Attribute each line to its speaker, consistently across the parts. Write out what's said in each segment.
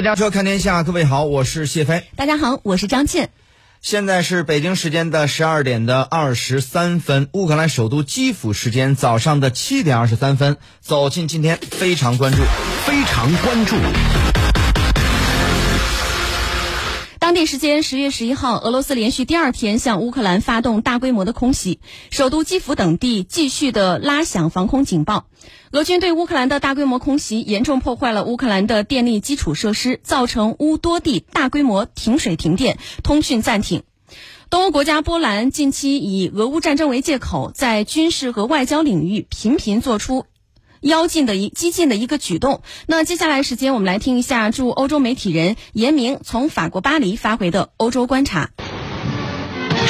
Speaker 1: 大家说看天下，各位好，我是谢飞。
Speaker 2: 大家好，我是张倩。
Speaker 1: 现在是北京时间的十二点的二十三分，乌克兰首都基辅时间早上的七点二十三分。走进今天非常关注，
Speaker 3: 非常关注。
Speaker 2: 当地时间十月十一号，俄罗斯连续第二天向乌克兰发动大规模的空袭，首都基辅等地继续的拉响防空警报。俄军对乌克兰的大规模空袭严重破坏了乌克兰的电力基础设施，造成乌多地大规模停水停电、通讯暂停。东欧国家波兰近期以俄乌战争为借口，在军事和外交领域频频做出。妖进的一激进的一个举动。那接下来时间，我们来听一下驻欧洲媒体人严明从法国巴黎发回的欧洲观察。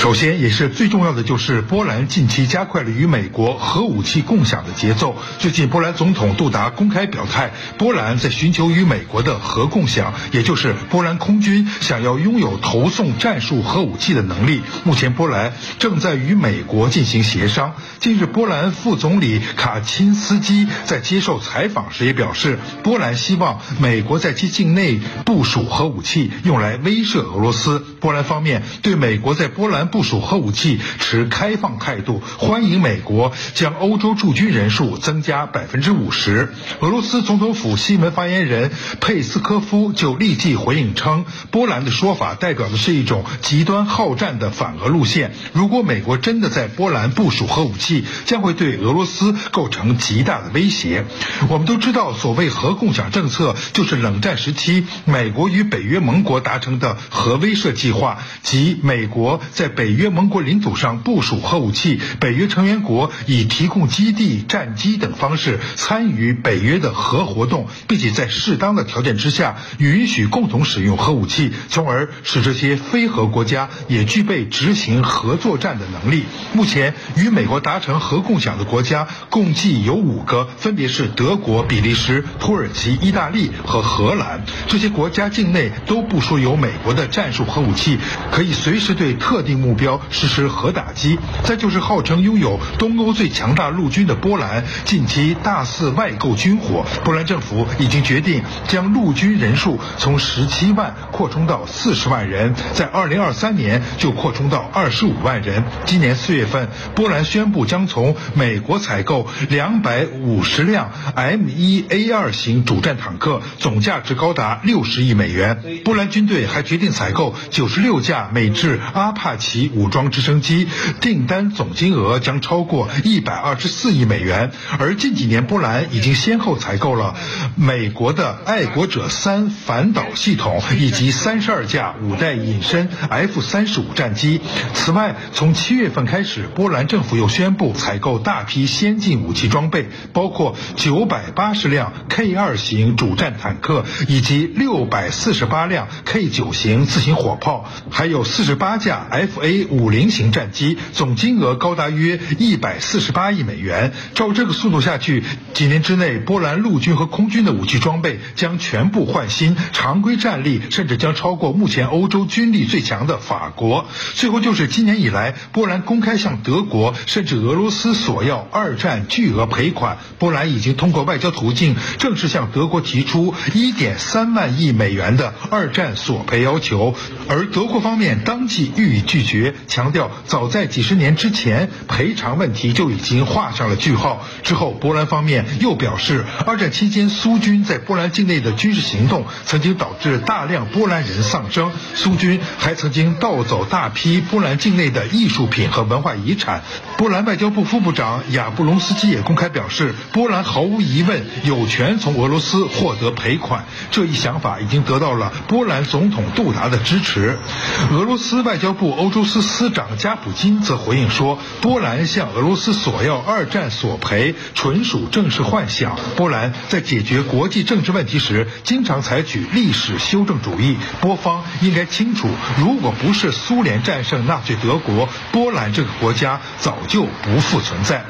Speaker 4: 首先，也是最重要的，就是波兰近期加快了与美国核武器共享的节奏。最近，波兰总统杜达公开表态，波兰在寻求与美国的核共享，也就是波兰空军想要拥有投送战术核武器的能力。目前，波兰正在与美国进行协商。近日，波兰副总理卡钦斯基在接受采访时也表示，波兰希望美国在其境内部署核武器，用来威慑俄罗斯。波兰方面对美国在波兰。部署核武器持开放态度，欢迎美国将欧洲驻军人数增加百分之五十。俄罗斯总统府新闻发言人佩斯科夫就立即回应称，波兰的说法代表的是一种极端好战的反俄路线。如果美国真的在波兰部署核武器，将会对俄罗斯构成极大的威胁。我们都知道，所谓核共享政策就是冷战时期美国与北约盟国达成的核威慑计划，即美国在。北约盟国领土上部署核武器，北约成员国以提供基地、战机等方式参与北约的核活动，并且在适当的条件之下允许共同使用核武器，从而使这些非核国家也具备执行核作战的能力。目前与美国达成核共享的国家共计有五个，分别是德国、比利时、土耳其、意大利和荷兰。这些国家境内都部署有美国的战术核武器，可以随时对特定目。目标实施核打击。再就是号称拥有东欧最强大陆军的波兰，近期大肆外购军火。波兰政府已经决定将陆军人数从十七万扩充到四十万人，在二零二三年就扩充到二十五万人。今年四月份，波兰宣布将从美国采购两百五十辆 M 一 A 二型主战坦克，总价值高达六十亿美元。波兰军队还决定采购九十六架美制阿帕奇。武装直升机订单总金额将超过一百二十四亿美元，而近几年波兰已经先后采购了美国的爱国者三反导系统以及三十二架五代隐身 F 三十五战机。此外，从七月份开始，波兰政府又宣布采购大批先进武器装备，包括九百八十辆 K 二型主战坦克以及六百四十八辆 K 九型自行火炮，还有四十八架 F A。五零型战机总金额高达约一百四十八亿美元。照这个速度下去，几年之内，波兰陆军和空军的武器装备将全部换新，常规战力甚至将超过目前欧洲军力最强的法国。最后就是今年以来，波兰公开向德国甚至俄罗斯索要二战巨额赔款。波兰已经通过外交途径正式向德国提出一点三万亿美元的二战索赔要求，而德国方面当即予以拒绝。强调，早在几十年之前，赔偿问题就已经画上了句号。之后，波兰方面又表示，二战期间苏苏军在波兰境内的军事行动曾经导致大量波兰人丧生，苏军还曾经盗走大批波兰境内的艺术品和文化遗产。波兰外交部副部长亚布隆斯基也公开表示，波兰毫无疑问有权从俄罗斯获得赔款。这一想法已经得到了波兰总统杜达的支持。俄罗斯外交部欧洲司司长加普金则回应说，波兰向俄罗斯索要二战索赔纯属政治幻想。波兰在解决国际政治问题时，经常采取历史修正主义。波方应该清楚，如果不是苏联战胜纳粹德国，波兰这个国家早。就不复存在。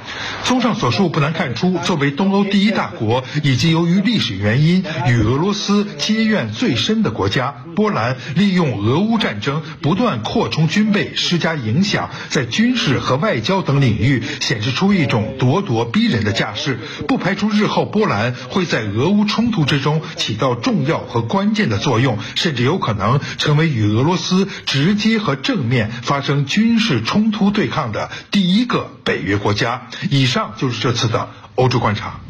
Speaker 4: 综上所述，不难看出，作为东欧第一大国，以及由于历史原因与俄罗斯结怨最深的国家，波兰利用俄乌战争不断扩充军备、施加影响，在军事和外交等领域显示出一种咄咄逼人的架势。不排除日后波兰会在俄俄乌冲突之中起到重要和关键的作用，甚至有可能成为与俄罗斯直接和正面发生军事冲突对抗的第一个北约国家。以上就是这次的欧洲观察。